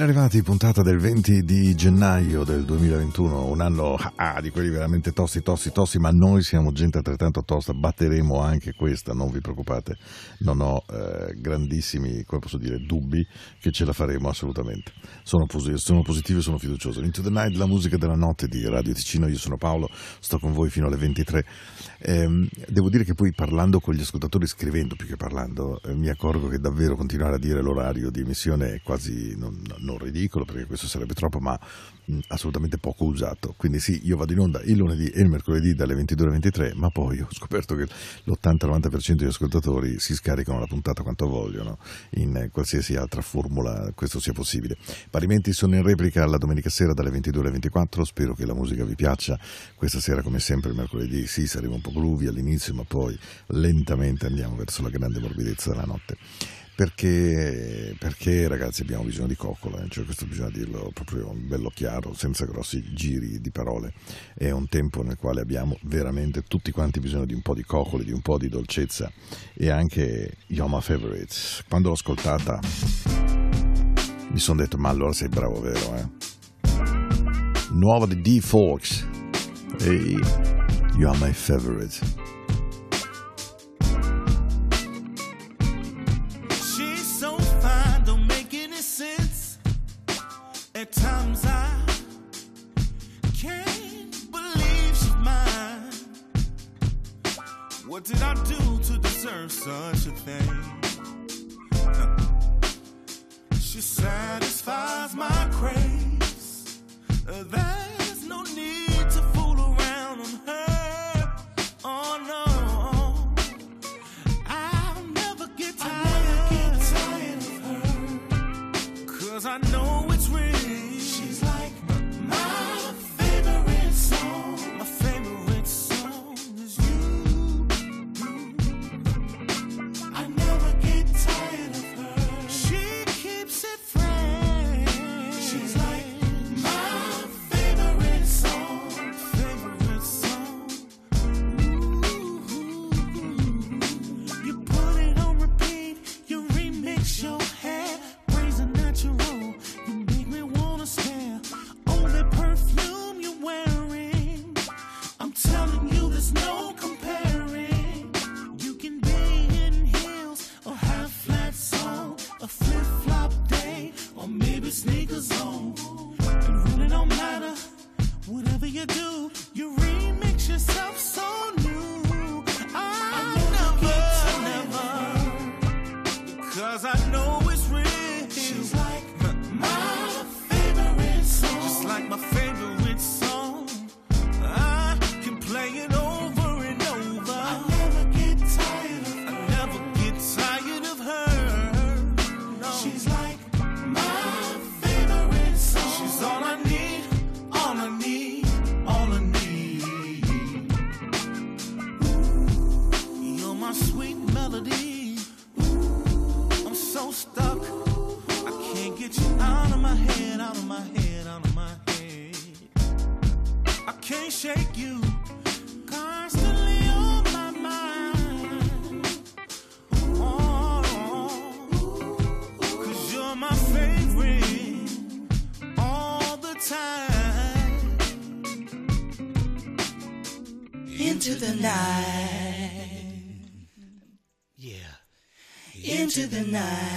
Ben arrivati, puntata del 20 di gennaio del 2021, un anno ah, di quelli veramente tosti, tosti, tosti, ma noi siamo gente altrettanto tosta, batteremo anche questa, non vi preoccupate, non ho eh, grandissimi, come posso dire, dubbi che ce la faremo assolutamente. Sono, sono positivo e sono fiducioso. Into the Night, la musica della notte di Radio Ticino, io sono Paolo, sto con voi fino alle 23. Eh, devo dire che poi parlando con gli ascoltatori, scrivendo più che parlando, eh, mi accorgo che davvero continuare a dire l'orario di emissione è quasi... Non, non ridicolo perché questo sarebbe troppo, ma mh, assolutamente poco usato. Quindi sì, io vado in onda il lunedì e il mercoledì dalle 22 alle 23, ma poi ho scoperto che l'80-90% degli ascoltatori si scaricano la puntata quanto vogliono in qualsiasi altra formula questo sia possibile. Parimenti sono in replica la domenica sera dalle 22 alle 24, spero che la musica vi piaccia. Questa sera come sempre il mercoledì sì, saremo un po' groovy all'inizio, ma poi lentamente andiamo verso la grande morbidezza della notte perché, perché, ragazzi abbiamo bisogno di coccola, cioè questo bisogna dirlo proprio bello chiaro, senza grossi giri di parole. È un tempo nel quale abbiamo veramente tutti quanti bisogno di un po' di coccole, di un po' di dolcezza e anche Yoma Favorites. Quando l'ho ascoltata mi sono detto ma allora sei bravo vero eh? Nuova di D-Folks e You Are My Favorite. She's so fine, don't make any sense. At times I can't believe she's mine. What did I do to deserve such a thing? Into the night.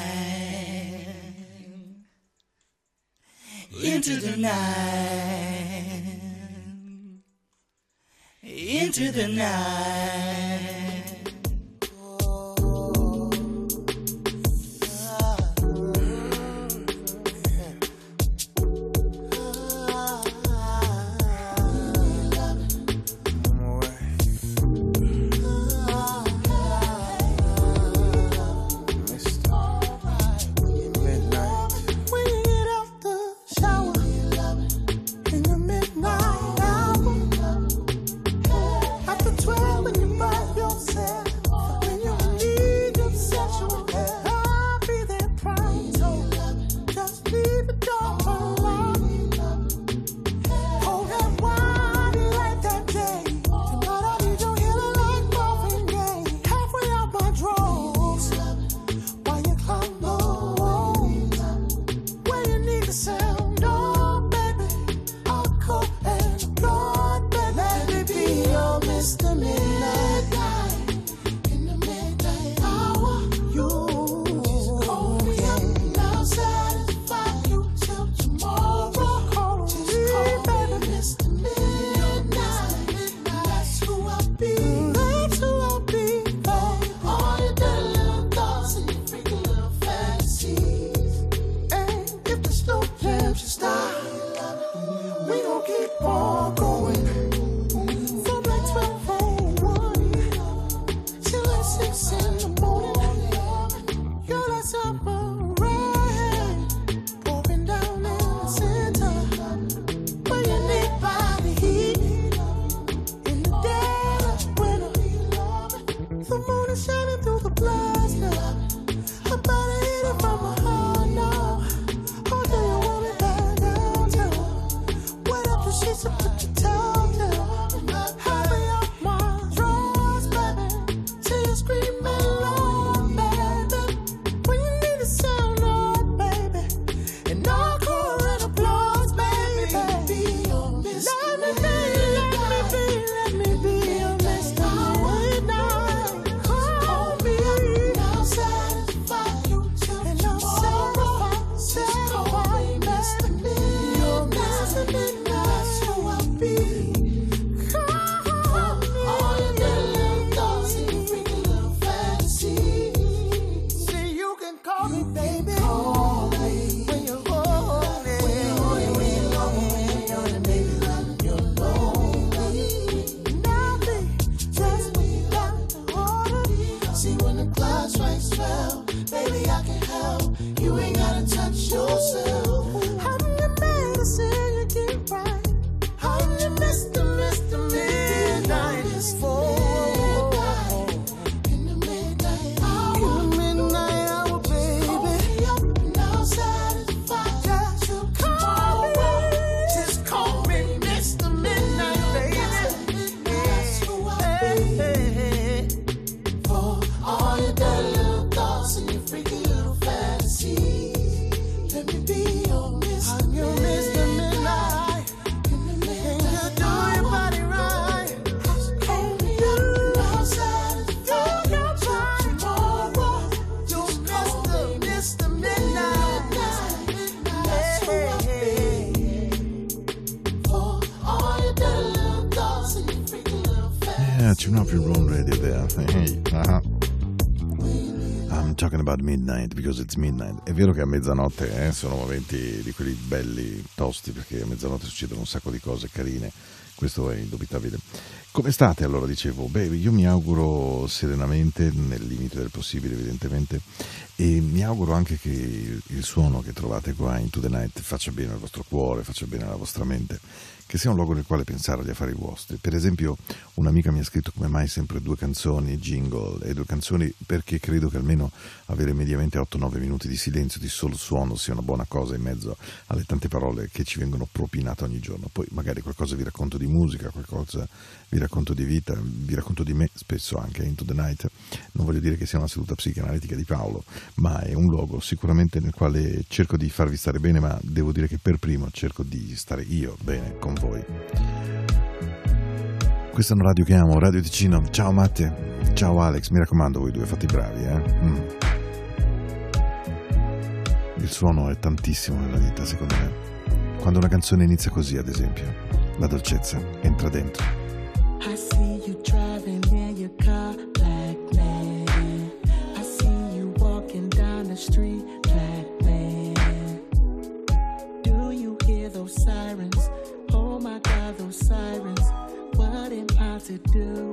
It's midnight. È vero che a mezzanotte eh, sono momenti di quelli belli, tosti, perché a mezzanotte succedono un sacco di cose carine. Questo è indubitabile. Come state allora? Dicevo, beh, io mi auguro serenamente, nel limite del possibile evidentemente, e mi auguro anche che il, suono che trovate qua in To The Night faccia bene al vostro cuore, faccia bene alla vostra mente, che sia un luogo nel quale pensare agli affari vostri. Per esempio, un'amica mi ha scritto come mai sempre due canzoni, jingle, e due canzoni perché credo che almeno avere mediamente 8-9 minuti di silenzio, di solo suono, sia una buona cosa in mezzo alle tante parole che ci vengono propinate ogni giorno. Poi magari qualcosa vi racconto di musica, qualcosa vi racconto di vita, vi racconto di me, spesso anche Into the Night. Non voglio dire che sia una seduta psicanalitica di Paolo, ma è un luogo sicuramente nel quale cerco di farvi stare bene, ma devo dire che per primo cerco di stare io bene con voi. Questa è una radio che amo, Radio Ticino. Ciao Matte, ciao Alex, mi raccomando voi due, fate i bravi, eh. Mm. Il suono è tantissimo nella vita, secondo me. Quando una canzone inizia così, ad esempio, la dolcezza entra dentro. I see you driving in your car, black man. I see you walking down the street, black man. Do you hear those sirens? Oh my God, those sirens. What am I to do?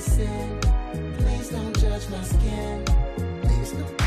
Please don't judge my skin. Please don't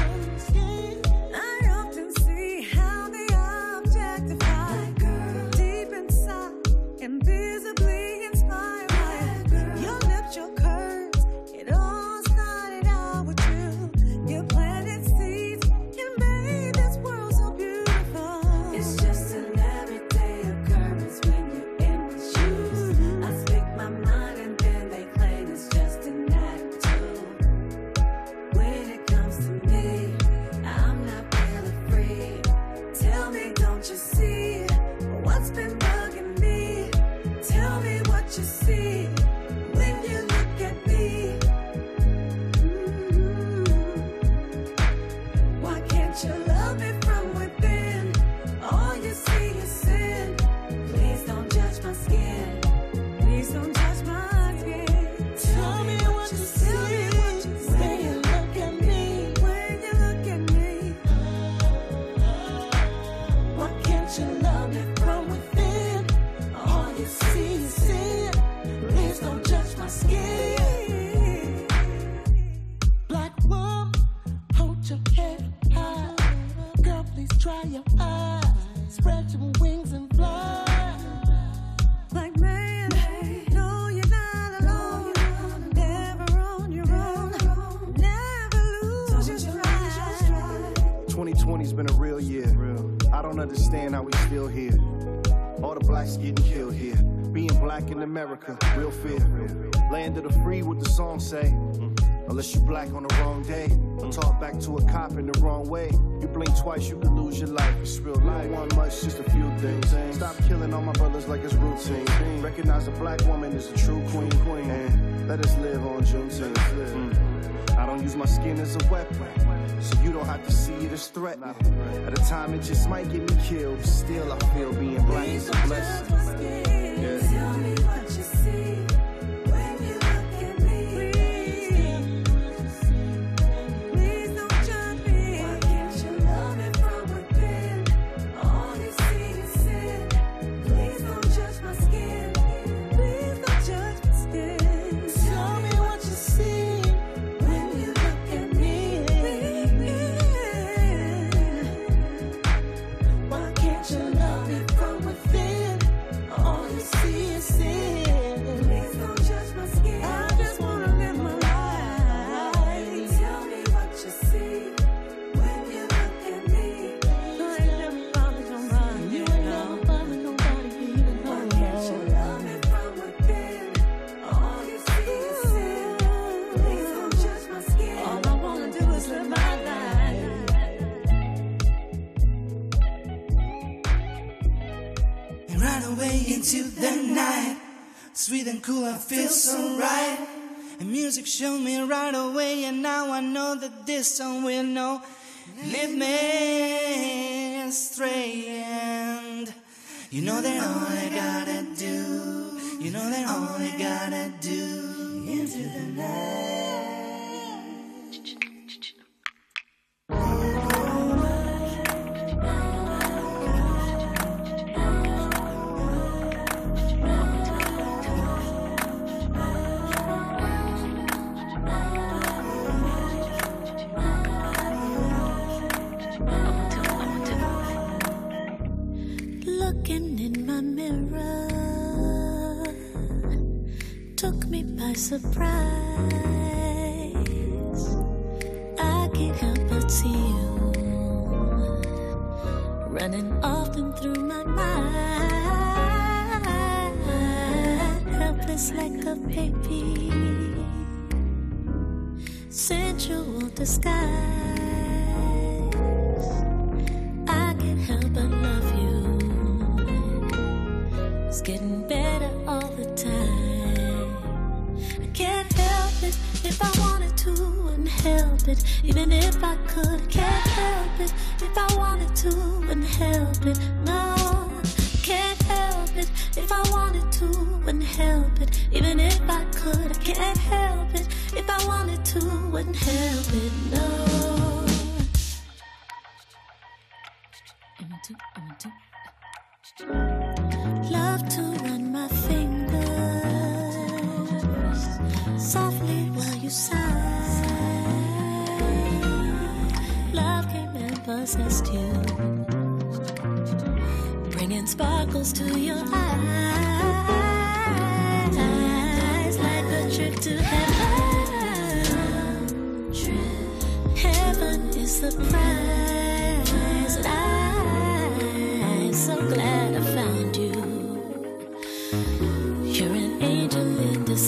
song say. Unless you black on the wrong day. Or talk back to a cop in the wrong way. You blink twice, you could lose your life. It's real life. Don't want much, just a few things. Stop killing all my brothers like it's routine. Recognize a black woman is a true queen. queen. And let us live on Juneteenth. Mm. I don't use my skin as a weapon. So you don't have to see it as threatening. At a time it just might get me killed. but Still, I feel being black is a blessing. I feel so right. And music showed me right away, and now I know that this song will know. Lead me astray, and you know that all I gotta do, you know that all I gotta do into the night.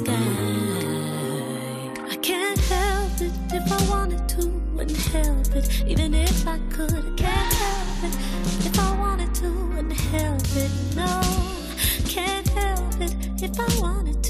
Disguise. I can't help it if I wanted to, wouldn't help it. Even if I could, I can't help it. If I wanted to, wouldn't help it. No, can't help it. If I wanted to,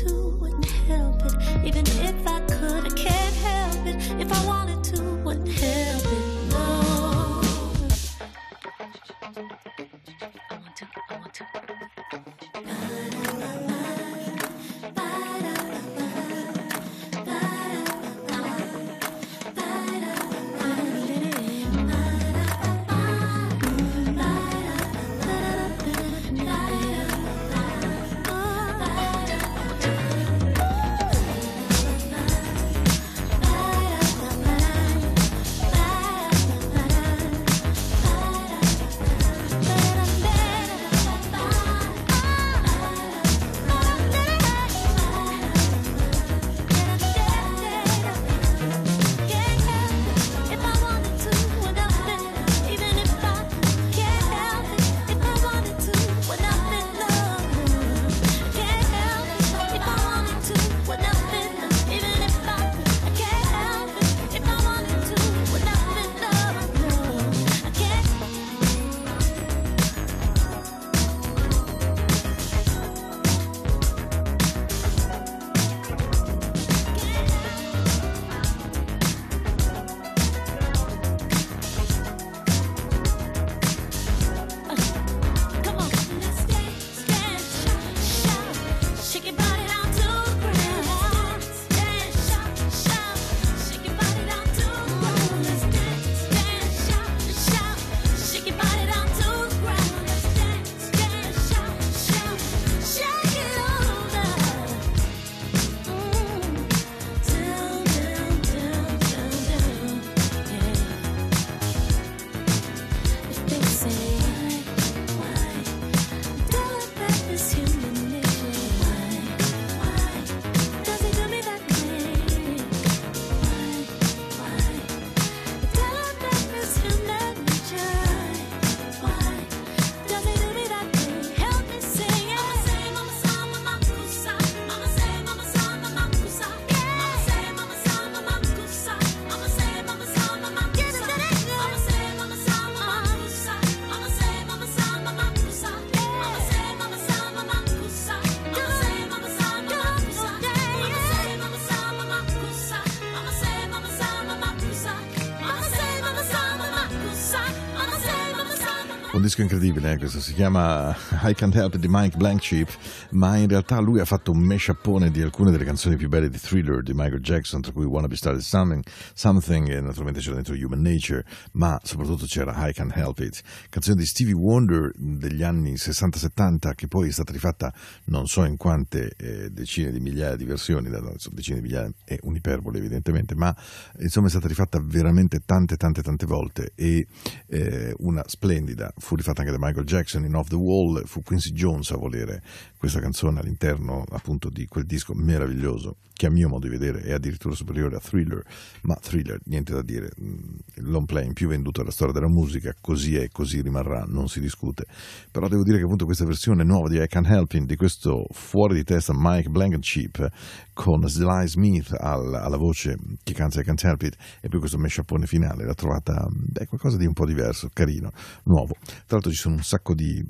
disco incredibile, eh, questo. Si chiama I Can't Help di Mike Blankcheap, ma in realtà lui ha fatto un mashupone di alcune delle canzoni più belle di Thriller di Michael Jackson, tra cui Wanna Be Started Something, Something e naturalmente c'era dentro Human Nature, ma soprattutto c'era I Can't Help It, canzone di Stevie Wonder degli anni 60-70 che poi è stata rifatta non so in quante eh, decine di migliaia di versioni, insomma, decine di migliaia è un'iperbole evidentemente, ma insomma è stata rifatta veramente tante tante tante volte e eh, una splendida, fu rifatta anche da Michael Jackson in Off the Wall, fu Quincy Jones a volere questa canzone all'interno appunto di quel disco meraviglioso che a mio modo di vedere è addirittura superiore a Thriller, ma Thriller niente da dire, il long playing più venduto della storia della musica, così è, così rimarrà, non si discute. Però devo dire che appunto questa versione nuova di I Can Help Him, di questo fuori di testa Mike Blankenship con Sly Smith al, alla voce che canta I Can't Help It e poi questo mashupone finale, l'ha trovata beh, qualcosa di un po' diverso, carino, nuovo. Tra l'altro ci sono un sacco di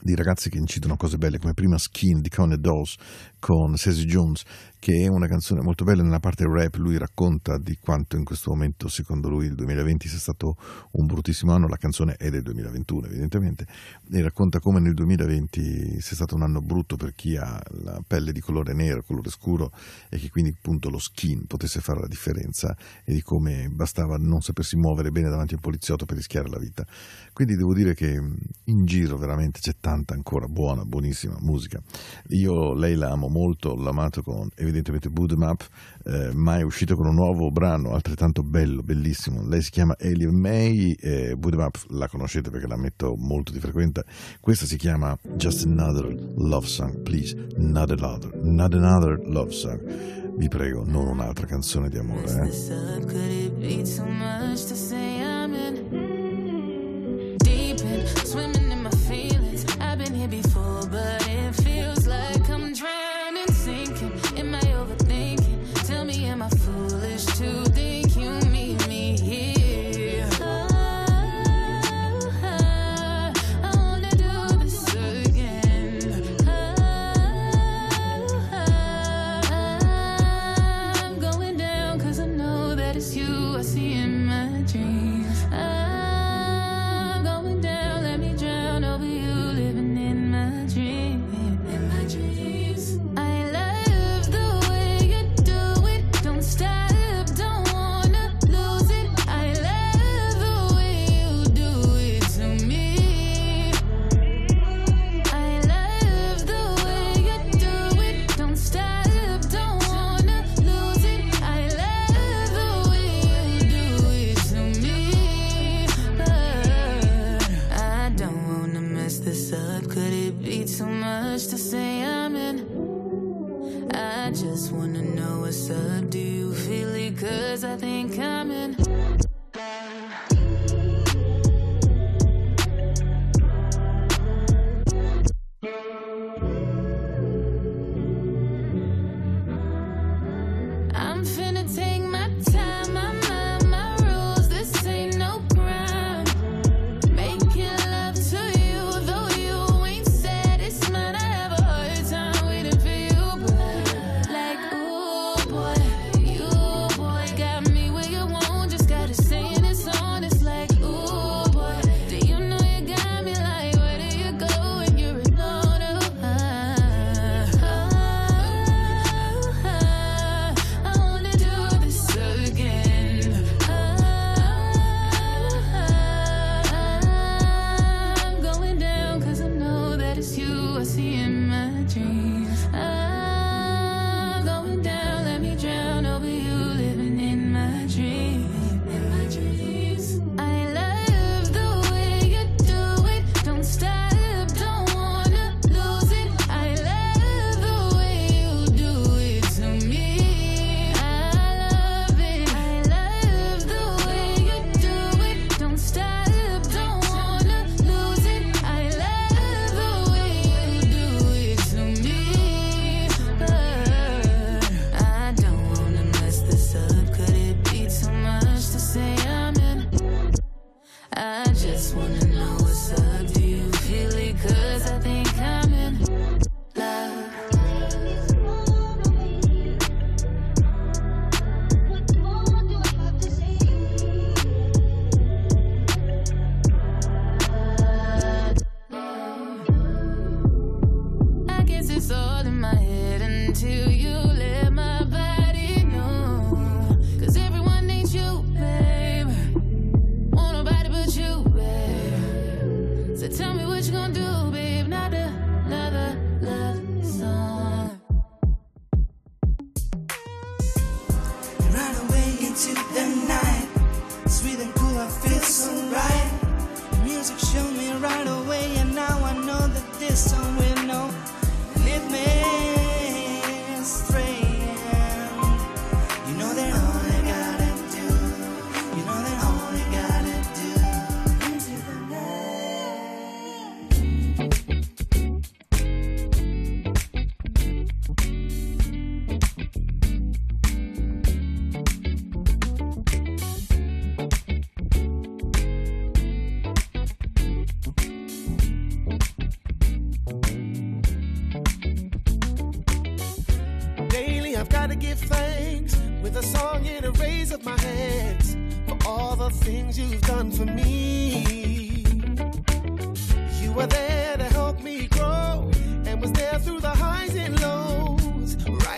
di ragazzi che incidono cose belle come prima Skin di Connie Dawes con Sassy Jones che è una canzone molto bella. Nella parte rap lui racconta di quanto in questo momento secondo lui il 2020 sia stato un bruttissimo anno. La canzone è del 2021 evidentemente. E racconta come nel 2020 sia stato un anno brutto per chi ha la pelle di colore nero colore scuro e che quindi appunto lo skin potesse fare la differenza e di come bastava non sapersi muovere bene davanti a un poliziotto per rischiare la vita. Quindi devo dire che in giro veramente c'è tanta ancora buona buonissima musica io lei la amo molto l'ho amato con evidentemente Boodum Up, eh, ma è uscito con un nuovo brano altrettanto bello, bellissimo. Lei si chiama Alien May, e Boodum Up la conoscete perché la metto molto di frequente. Questa si chiama Just Another Love Song, please, not another, not another love song. Vi prego, non un'altra canzone di amore. Eh?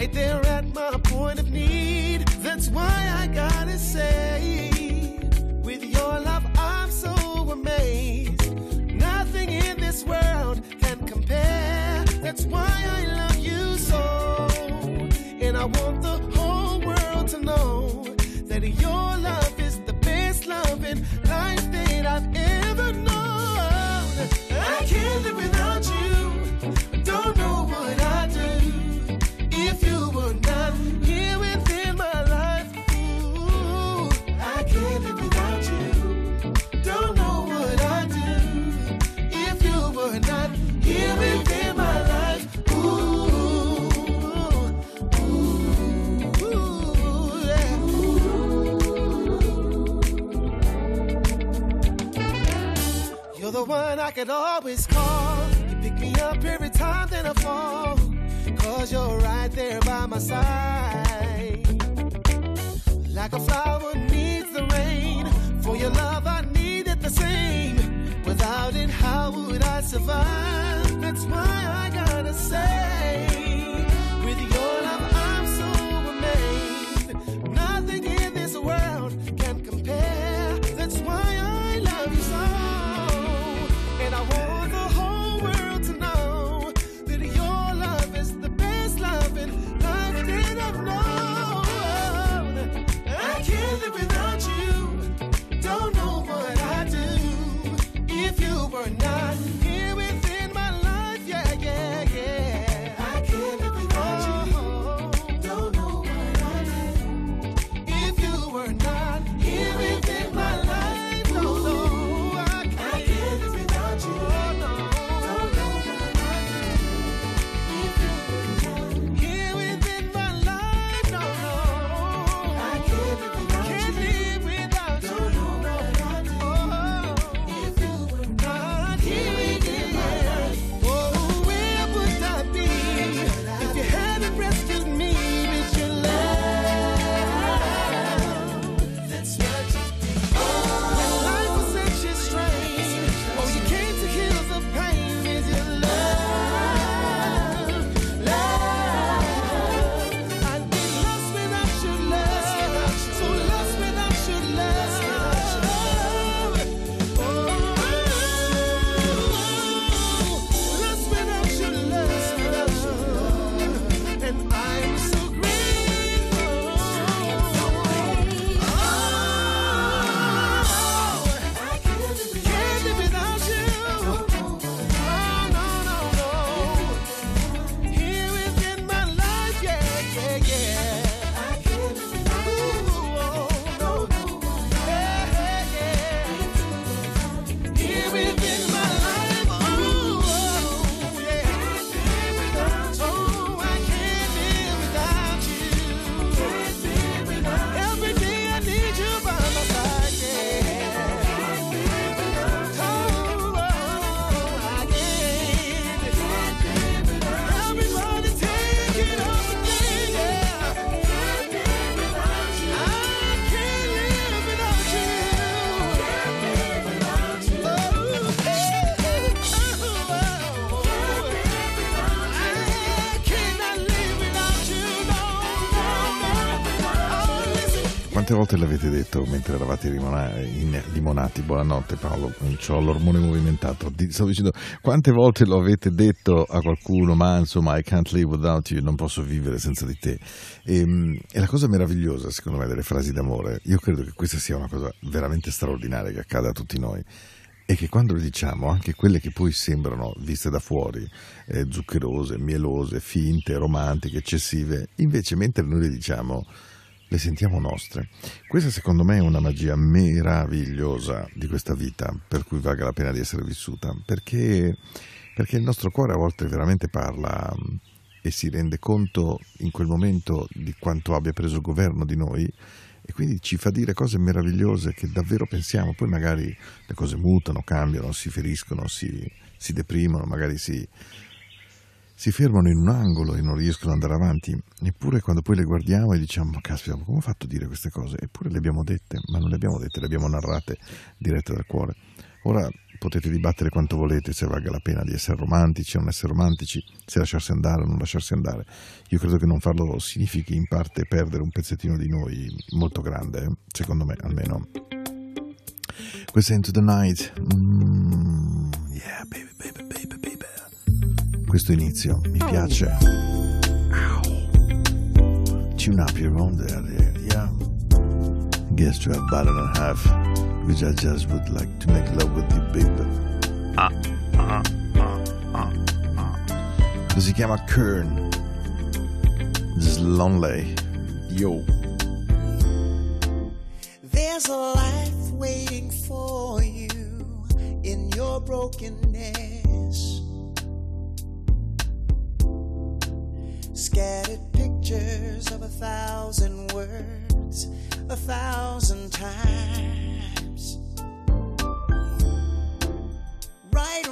right there at my point of need. That's why I gotta say, with your love, I'm so amazed. Nothing in this world can compare. That's why I could always call. You pick me up every time that I fall. Cause you're right there by my side. Like a flower needs the rain. For your love, I need it the same. Without it, how would I survive? That's why I gotta say. Quante volte l'avete detto mentre eravate rimona- in limonati? Buonanotte Paolo, ho l'ormone movimentato. Stavo dicendo, quante volte lo avete detto a qualcuno, ma insomma, I can't live without you, non posso vivere senza di te. E, e la cosa meravigliosa, secondo me, delle frasi d'amore, io credo che questa sia una cosa veramente straordinaria che accade a tutti noi e che quando le diciamo, anche quelle che poi sembrano, viste da fuori, eh, zuccherose, mielose, finte, romantiche, eccessive, invece mentre noi le diciamo, le sentiamo nostre. Questa secondo me è una magia meravigliosa di questa vita, per cui valga la pena di essere vissuta, perché, perché il nostro cuore a volte veramente parla mm, e si rende conto in quel momento di quanto abbia preso governo di noi e quindi ci fa dire cose meravigliose che davvero pensiamo, poi magari le cose mutano, cambiano, si feriscono, si, si deprimono, magari si, si, fermano in un angolo e non riescono ad andare avanti, eppure quando poi le guardiamo e diciamo ma caspita, come ho fatto a dire queste cose? Eppure le abbiamo dette, ma non le abbiamo dette, le abbiamo narrate dirette dal cuore. Ora potete dibattere quanto volete se valga la pena di essere romantici o non essere romantici, se lasciarsi andare o non lasciarsi andare. Io credo che non farlo significhi in parte perdere un pezzettino di noi molto grande, eh? secondo me almeno. Questa è Into the Night. Mm, yeah, baby, baby. Questo inizio mi piace. Tune up your own there, yeah. Guess and a half, which I just would like to make love with you, baby. Ah. Si chiama Kern. Just lonely. Yo. There's a life waiting for you in your brokenness. Scattered pictures of a thousand words, a thousand times. Right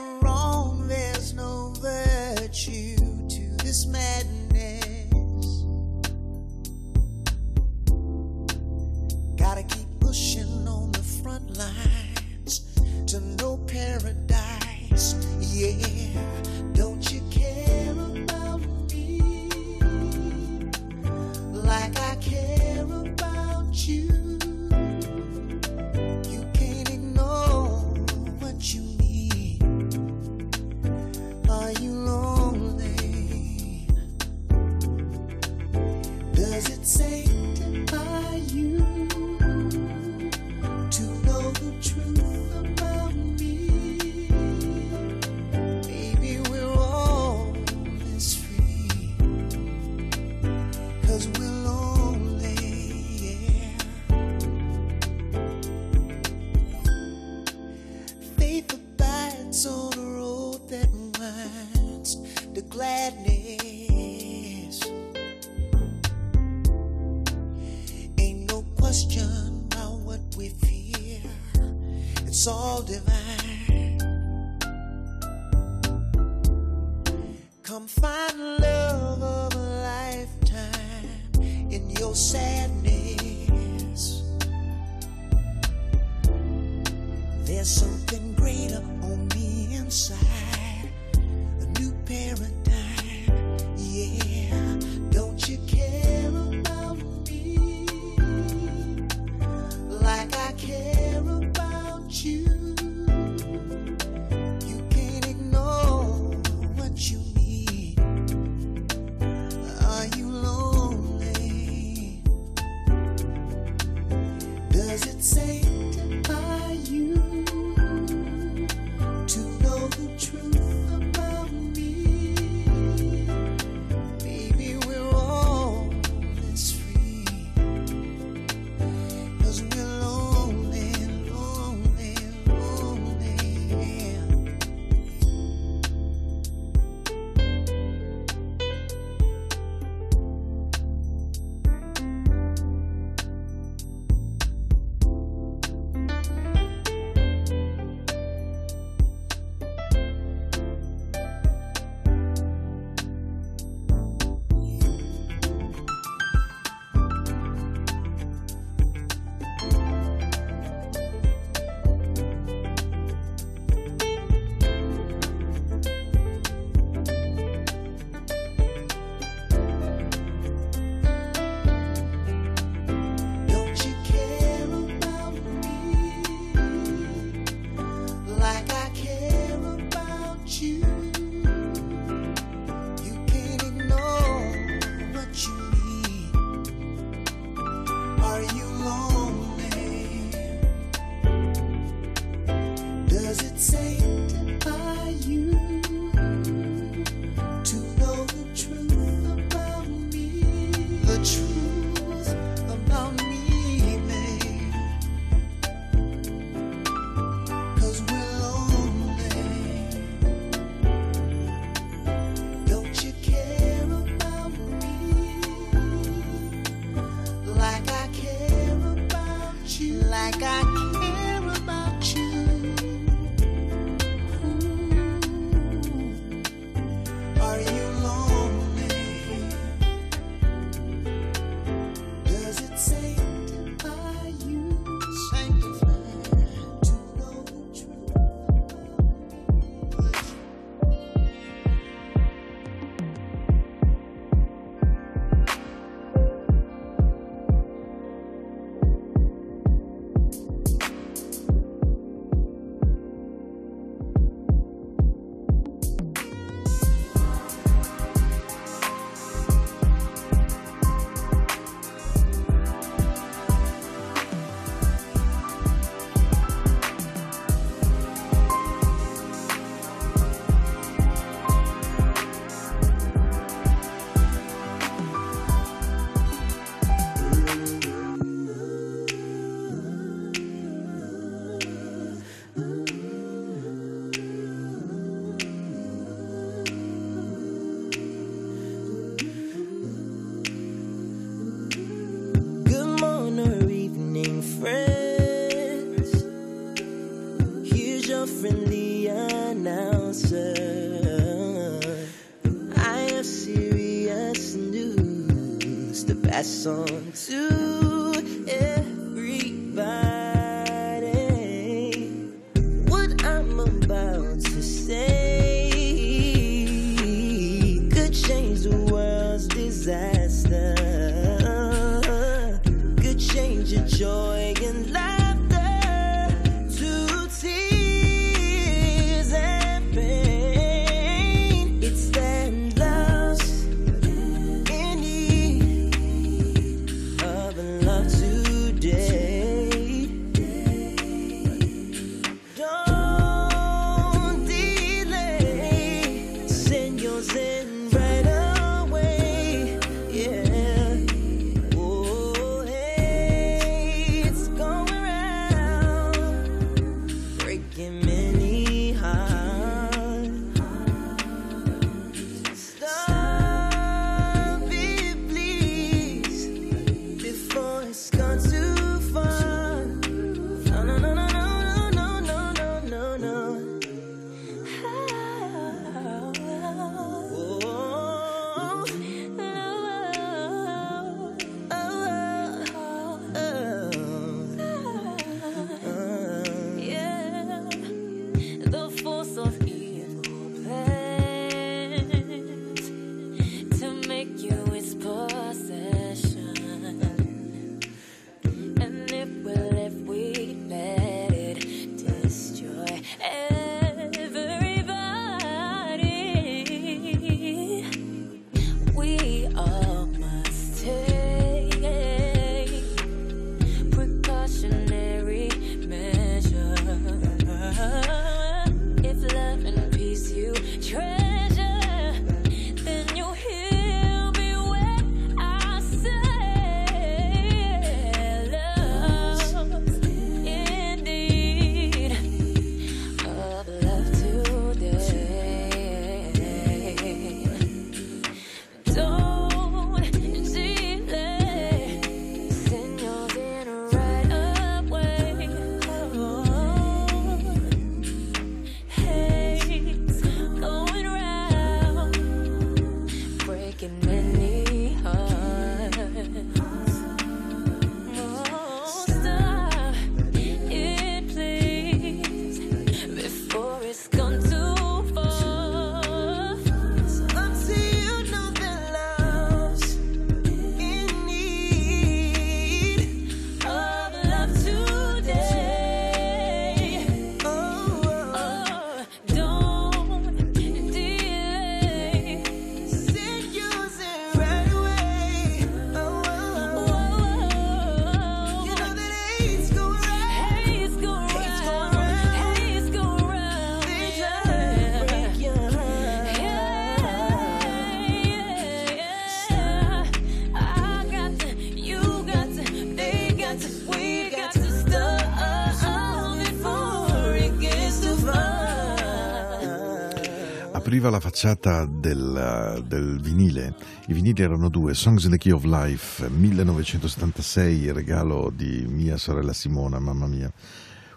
Apriva la facciata del, del vinile. I vinili erano due, Songs in the Key of Life, 1976, regalo di mia sorella Simona, mamma mia.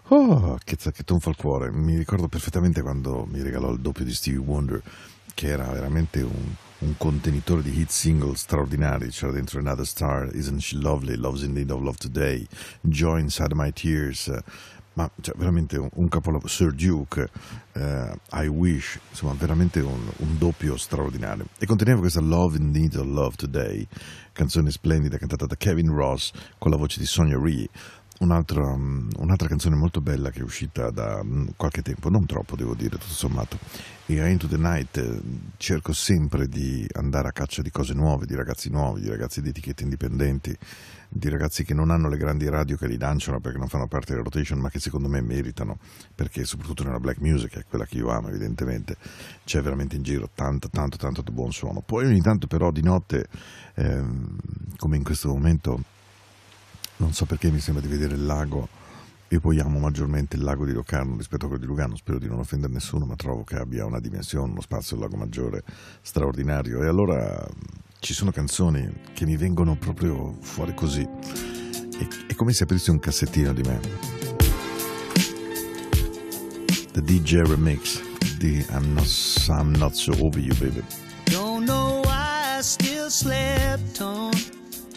Oh, che, che tonfo al cuore. Mi ricordo perfettamente quando mi regalò il doppio di Stevie Wonder, che era veramente un, un contenitore di hit single straordinari. C'era dentro Another Star, Isn't She Lovely, Love's in Need of Love Today, Joy Inside My Tears. Ma cioè, veramente un, un capolavoro, Sir Duke, eh, I Wish, insomma, veramente un, un doppio straordinario. E conteneva questa Love in Need of Love Today, canzone splendida cantata da Kevin Ross con la voce di Sonia Ree. Un altro, um, un'altra canzone molto bella che è uscita da mm, qualche tempo, non troppo devo dire, tutto sommato. E Into the Night eh, cerco sempre di andare a caccia di cose nuove, di ragazzi nuovi, di ragazzi di etichette indipendenti, di ragazzi che non hanno le grandi radio che li lanciano perché non fanno parte della rotation, ma che secondo me meritano, perché soprattutto nella black music, che è quella che io amo evidentemente, c'è veramente in giro tanto, tanto, tanto buon suono. Poi ogni tanto però di notte, ehm, come in questo momento, non so perché mi sembra di vedere il lago. Io poi amo maggiormente il lago di Locarno rispetto a quello di Lugano, spero di non offendere nessuno, ma trovo che abbia una dimensione, uno spazio del lago maggiore straordinario. E allora ci sono canzoni che mi vengono proprio fuori così. È, è come se aprissi un cassettino di me. The DJ Remix di I'm Not, I'm Not So Over You Baby. Don't know why I still slept on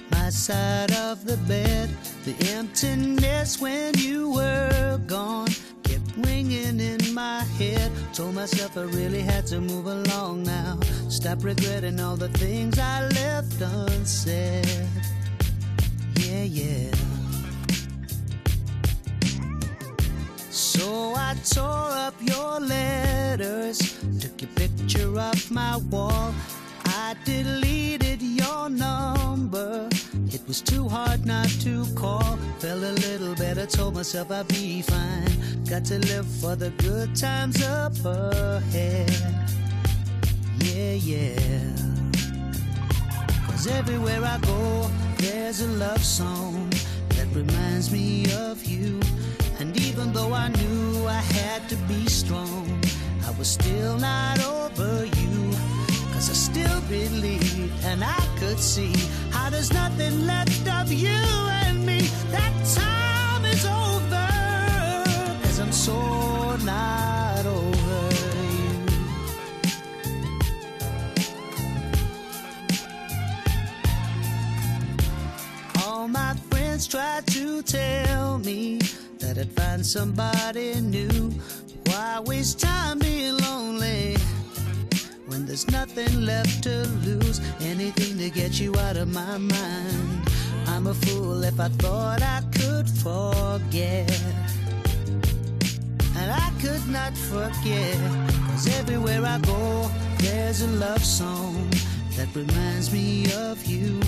my side of the bed. The emptiness when you were gone ringing in my head. Told myself I really had to move along now. Stop regretting all the things I left unsaid. Yeah, yeah. So I tore up your letters, took your picture off my wall. I deleted your number. It was too hard not to call. Felt a little better, told myself I'd be fine. Got to live for the good times up ahead. Yeah, yeah. Cause everywhere I go, there's a love song that reminds me of you. And even though I knew I had to be strong, I was still not over you. I still believed and I could see how there's nothing left of you and me. That time is over. Cause I'm so not over you. All my friends tried to tell me that I'd find somebody new. Why waste time being lonely when there's nothing left to lose? Anything to get you out of my mind. I'm a fool if I thought I could forget. And I could not forget. Cause everywhere I go, there's a love song that reminds me of you.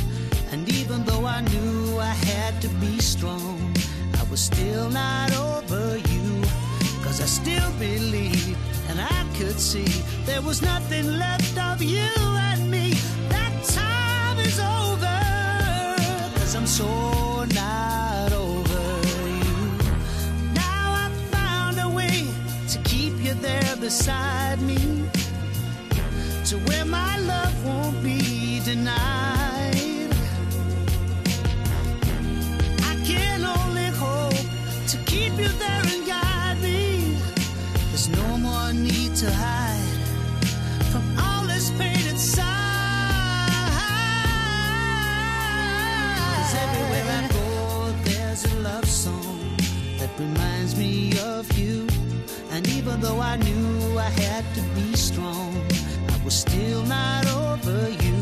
And even though I knew I had to be strong, I was still not over you. Cause I still believed and I could see there was nothing left of you and me. That time is over. Cause I'm so not over you. Now I found a way to keep you there beside me. To where my love won't be denied. I can only hope to keep you there from all this pain everywhere I go, there's a love song that reminds me of you. And even though I knew I had to be strong, I was still not over you.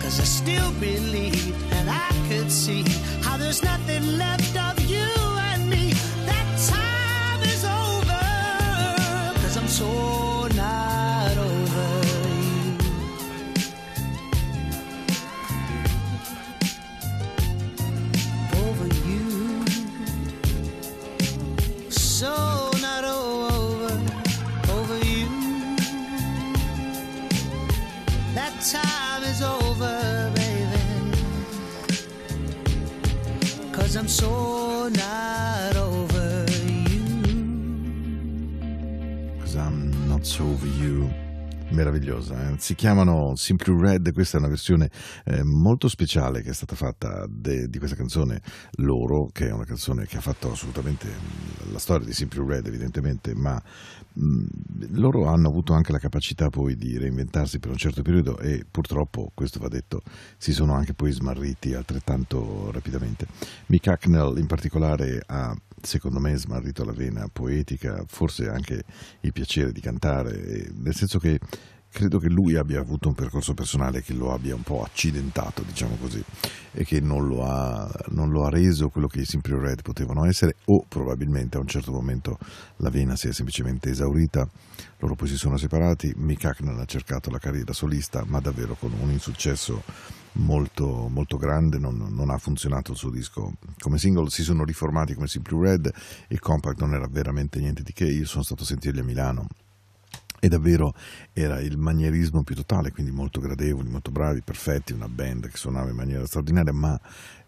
Cause I still believed and I could see how there's nothing left of you and me. Over you. Meravigliosa, eh? si chiamano Simply Red, questa è una versione eh, molto speciale che è stata fatta de- di questa canzone loro, che è una canzone che ha fatto assolutamente mh, la storia di Simply Red evidentemente, ma mh, loro hanno avuto anche la capacità poi di reinventarsi per un certo periodo e purtroppo, questo va detto, si sono anche poi smarriti altrettanto rapidamente. Mick Hacknell in particolare ha secondo me smarrito la vena poetica, forse anche il piacere di cantare, nel senso che credo che lui abbia avuto un percorso personale che lo abbia un po' accidentato, diciamo così, e che non lo ha, non lo ha reso quello che i Simply Red potevano essere, o probabilmente a un certo momento la vena si è semplicemente esaurita, loro poi si sono separati, Mick Hacknell ha cercato la carriera solista, ma davvero con un insuccesso molto, molto grande, non, non, ha funzionato il suo disco come single, si sono riformati come Simply Red, il compact non era veramente niente di che, io sono stato a sentirli a Milano e davvero era il manierismo più totale, quindi molto gradevoli, molto bravi, perfetti, una band che suonava in maniera straordinaria, ma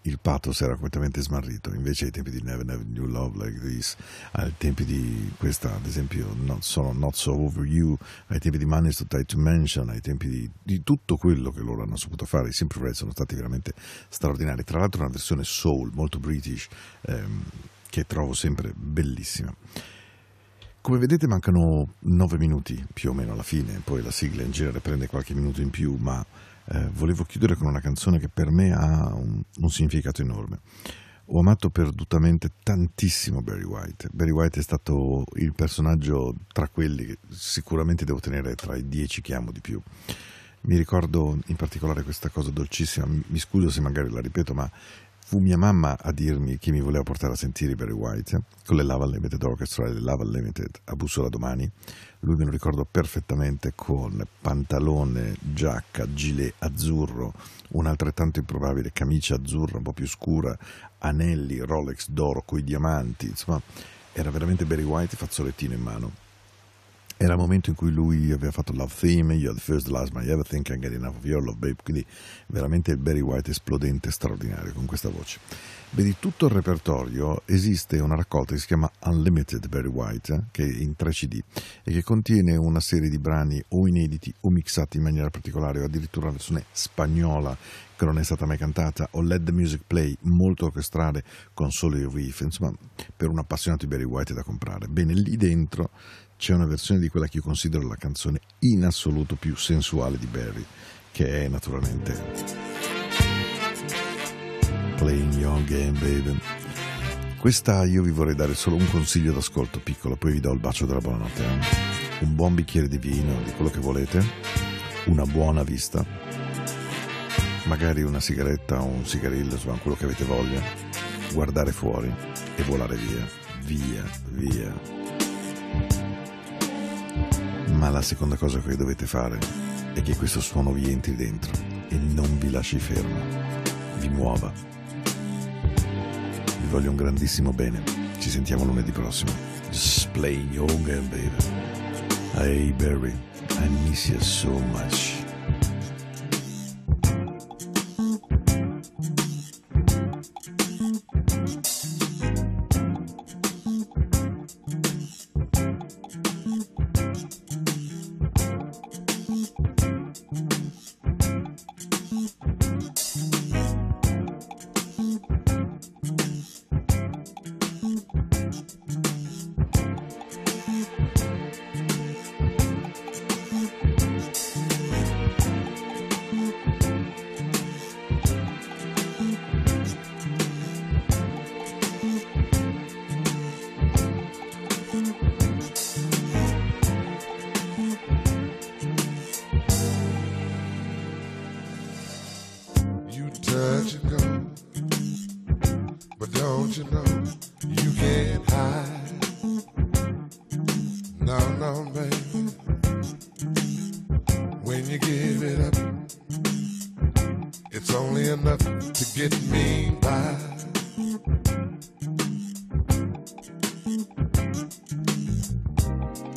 il pathos era completamente smarrito. Invece ai tempi di Never Never New Love Like This, ai tempi di questa, ad esempio, Not So, Not so Over You, ai tempi di Money to Try to Mention, ai tempi di, di, tutto quello che loro hanno saputo fare, i Simple Red sono stati veramente straordinari. Tra l'altro una versione soul, molto british, ehm, che trovo sempre bellissima. Come vedete mancano nove minuti più o meno alla fine, poi la sigla in genere prende qualche minuto in più, ma eh, volevo chiudere con una canzone che per me ha un, un significato enorme. Ho amato perdutamente tantissimo Barry White. Barry White è stato il personaggio tra quelli che sicuramente devo tenere tra i dieci che amo di più. Mi ricordo in particolare questa cosa dolcissima, mi scuso se magari la ripeto, ma fu mia mamma a dirmi che mi voleva portare a sentire Barry White con le Lava Limited Orchestra e le Lava Limited a Bussola domani. Lui me lo ricordo perfettamente con pantalone, giacca, gilet azzurro, un'altrettanto improbabile camicia azzurra un po' più scura, anelli, Rolex d'oro coi diamanti, insomma era veramente Barry White fazzolettino in mano. Era il momento in cui lui aveva fatto Love Theme, You're the First, the Last, My Everything, Can't Get Enough of Your Love Babe, quindi veramente il Barry White esplodente, straordinario con questa voce. Beh, tutto il repertorio esiste una raccolta che si chiama Unlimited Barry White, che è in 3 CD e che contiene una serie di brani o inediti o mixati in maniera particolare, o addirittura una versione spagnola che non è stata mai cantata, o Let the Music Play, molto orchestrale con solo il riff, insomma, per un appassionato di Barry White è da comprare. Bene, lì dentro c'è una versione di quella che io considero la canzone in assoluto più sensuale di Barry, che è naturalmente Playing Your Game Baby. Questa io vi vorrei dare solo un consiglio d'ascolto piccolo, poi vi do il bacio della buonanotte. Eh? Un buon bicchiere di vino, di quello che volete, una buona vista, magari una sigaretta o un sigarillo, insomma quello che avete voglia, guardare fuori e volare via, via, via ma la seconda cosa che dovete fare è che questo suono vi entri dentro e non vi lasci fermo, vi muova. Vi voglio un grandissimo bene. Ci sentiamo lunedì prossimo. Just playing your game, baby. Hey Barry, I miss you so much.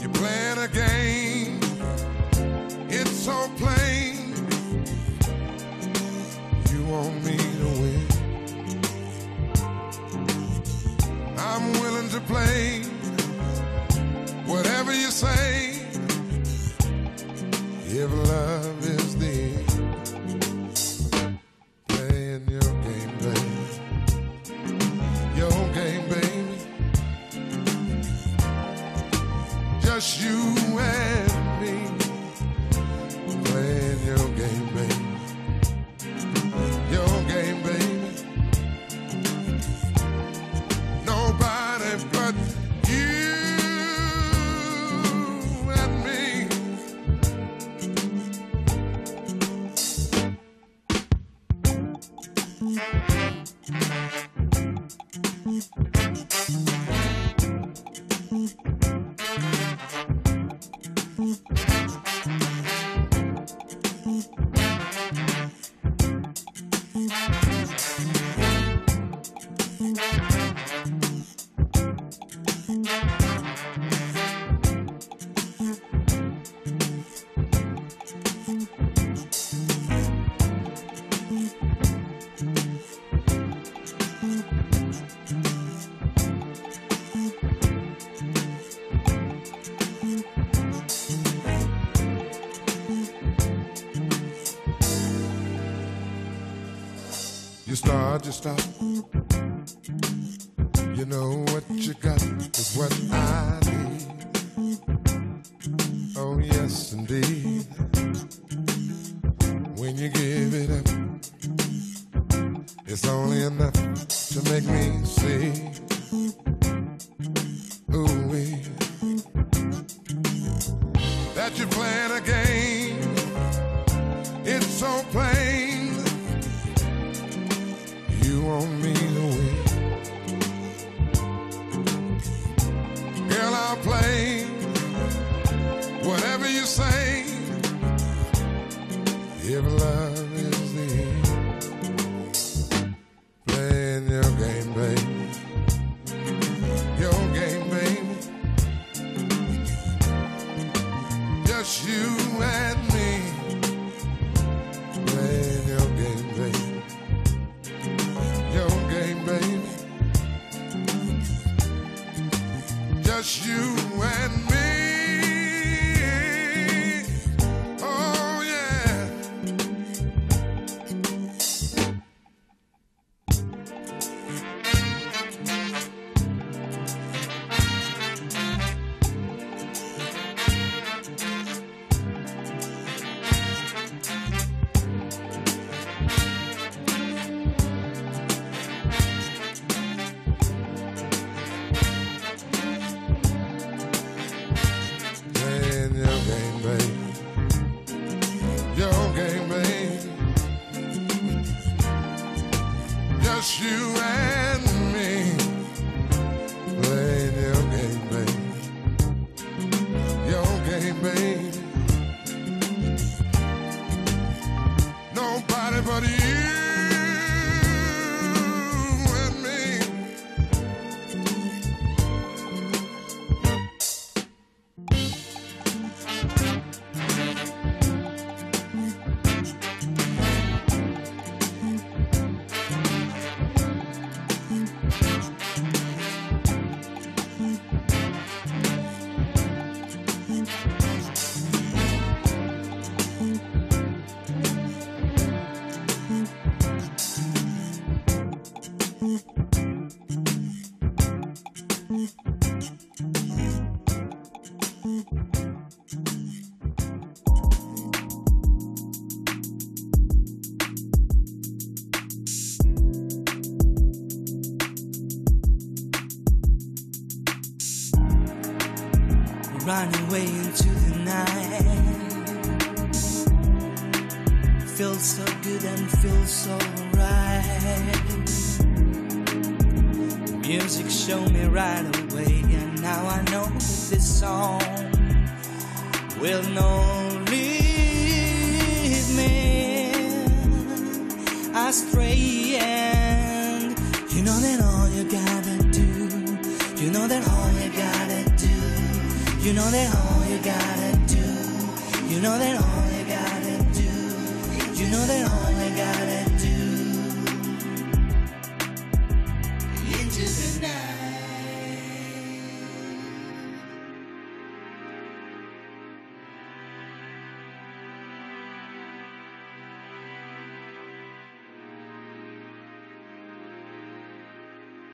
You're playing a game, it's so plain. You want me to win. I'm willing to play whatever you say. If love Nobody but you